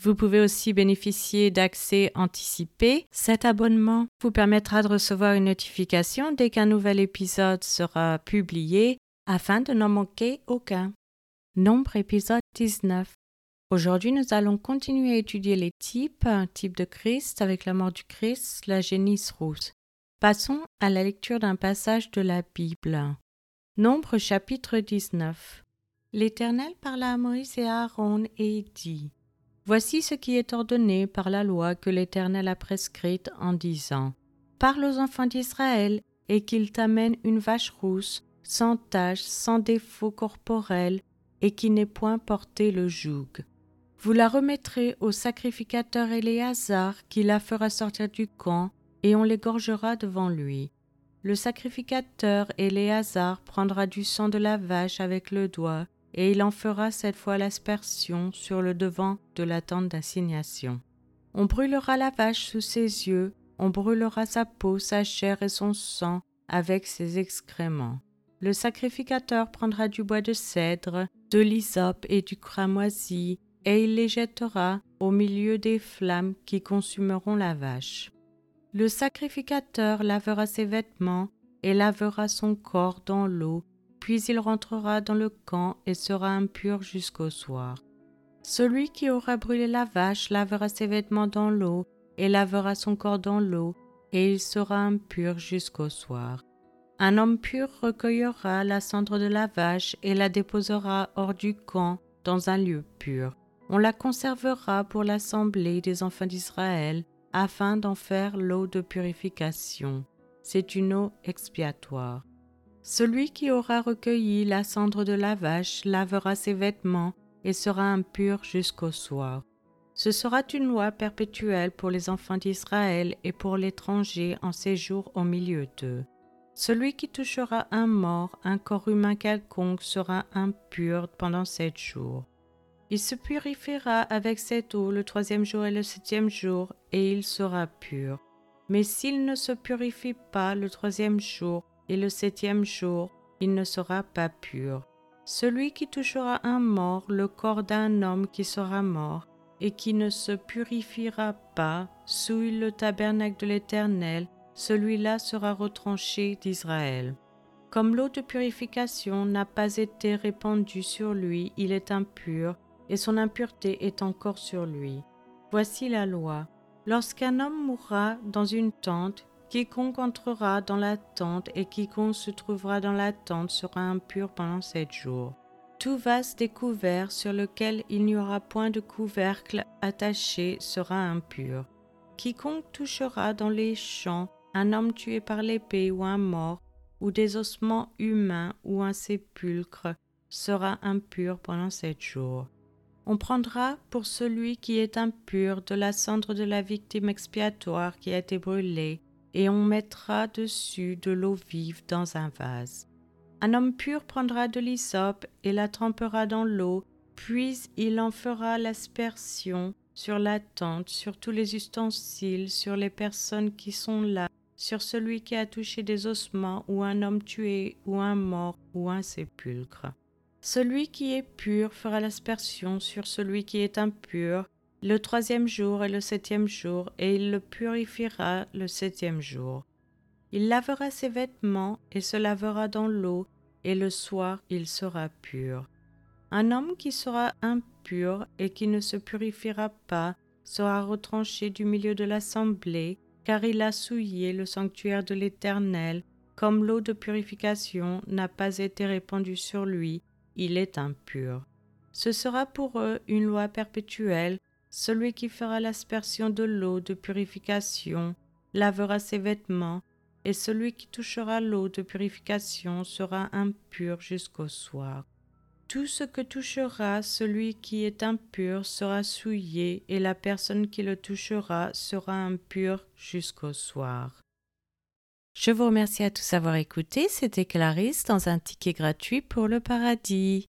Vous pouvez aussi bénéficier d'accès anticipé. Cet abonnement vous permettra de recevoir une notification dès qu'un nouvel épisode sera publié afin de n'en manquer aucun. Nombre épisode 19. Aujourd'hui, nous allons continuer à étudier les types, un type de Christ avec la mort du Christ, la génisse rousse. Passons à la lecture d'un passage de la Bible. Nombre chapitre 19. L'Éternel parla à Moïse et à Aaron et dit Voici ce qui est ordonné par la loi que l'Éternel a prescrite en disant Parle aux enfants d'Israël et qu'ils t'amènent une vache rousse, sans tache, sans défaut corporel, et qui n'ait point porté le joug. Vous la remettrez au sacrificateur Éléazar qui la fera sortir du camp, et on l'égorgera devant lui. Le sacrificateur Éléazar prendra du sang de la vache avec le doigt, et il en fera cette fois l'aspersion sur le devant de la tente d'assignation. On brûlera la vache sous ses yeux, on brûlera sa peau, sa chair et son sang avec ses excréments. Le sacrificateur prendra du bois de cèdre, de l'hysope et du cramoisi, et il les jettera au milieu des flammes qui consumeront la vache. Le sacrificateur lavera ses vêtements et lavera son corps dans l'eau puis il rentrera dans le camp et sera impur jusqu'au soir. Celui qui aura brûlé la vache lavera ses vêtements dans l'eau et lavera son corps dans l'eau, et il sera impur jusqu'au soir. Un homme pur recueillera la cendre de la vache et la déposera hors du camp dans un lieu pur. On la conservera pour l'assemblée des enfants d'Israël, afin d'en faire l'eau de purification. C'est une eau expiatoire. Celui qui aura recueilli la cendre de la vache lavera ses vêtements et sera impur jusqu'au soir. Ce sera une loi perpétuelle pour les enfants d'Israël et pour l'étranger en séjour au milieu d'eux. Celui qui touchera un mort, un corps humain quelconque, sera impur pendant sept jours. Il se purifiera avec cette eau le troisième jour et le septième jour, et il sera pur. Mais s'il ne se purifie pas le troisième jour, et le septième jour il ne sera pas pur. Celui qui touchera un mort, le corps d'un homme qui sera mort, et qui ne se purifiera pas, souille le tabernacle de l'Éternel, celui-là sera retranché d'Israël. Comme l'eau de purification n'a pas été répandue sur lui, il est impur, et son impureté est encore sur lui. Voici la loi. Lorsqu'un homme mourra dans une tente, Quiconque entrera dans la tente et quiconque se trouvera dans la tente sera impur pendant sept jours. Tout vase découvert sur lequel il n'y aura point de couvercle attaché sera impur. Quiconque touchera dans les champs un homme tué par l'épée ou un mort, ou des ossements humains ou un sépulcre, sera impur pendant sept jours. On prendra pour celui qui est impur de la cendre de la victime expiatoire qui a été brûlée, et on mettra dessus de l'eau vive dans un vase. Un homme pur prendra de l'hysope et la trempera dans l'eau, puis il en fera l'aspersion sur la tente, sur tous les ustensiles, sur les personnes qui sont là, sur celui qui a touché des ossements, ou un homme tué, ou un mort, ou un sépulcre. Celui qui est pur fera l'aspersion sur celui qui est impur, le troisième jour et le septième jour, et il le purifiera le septième jour. Il lavera ses vêtements et se lavera dans l'eau, et le soir il sera pur. Un homme qui sera impur et qui ne se purifiera pas sera retranché du milieu de l'assemblée, car il a souillé le sanctuaire de l'Éternel, comme l'eau de purification n'a pas été répandue sur lui, il est impur. Ce sera pour eux une loi perpétuelle celui qui fera l'aspersion de l'eau de purification lavera ses vêtements, et celui qui touchera l'eau de purification sera impur jusqu'au soir. Tout ce que touchera celui qui est impur sera souillé, et la personne qui le touchera sera impure jusqu'au soir. Je vous remercie à tous d'avoir écouté. C'était Clarisse dans un ticket gratuit pour le paradis.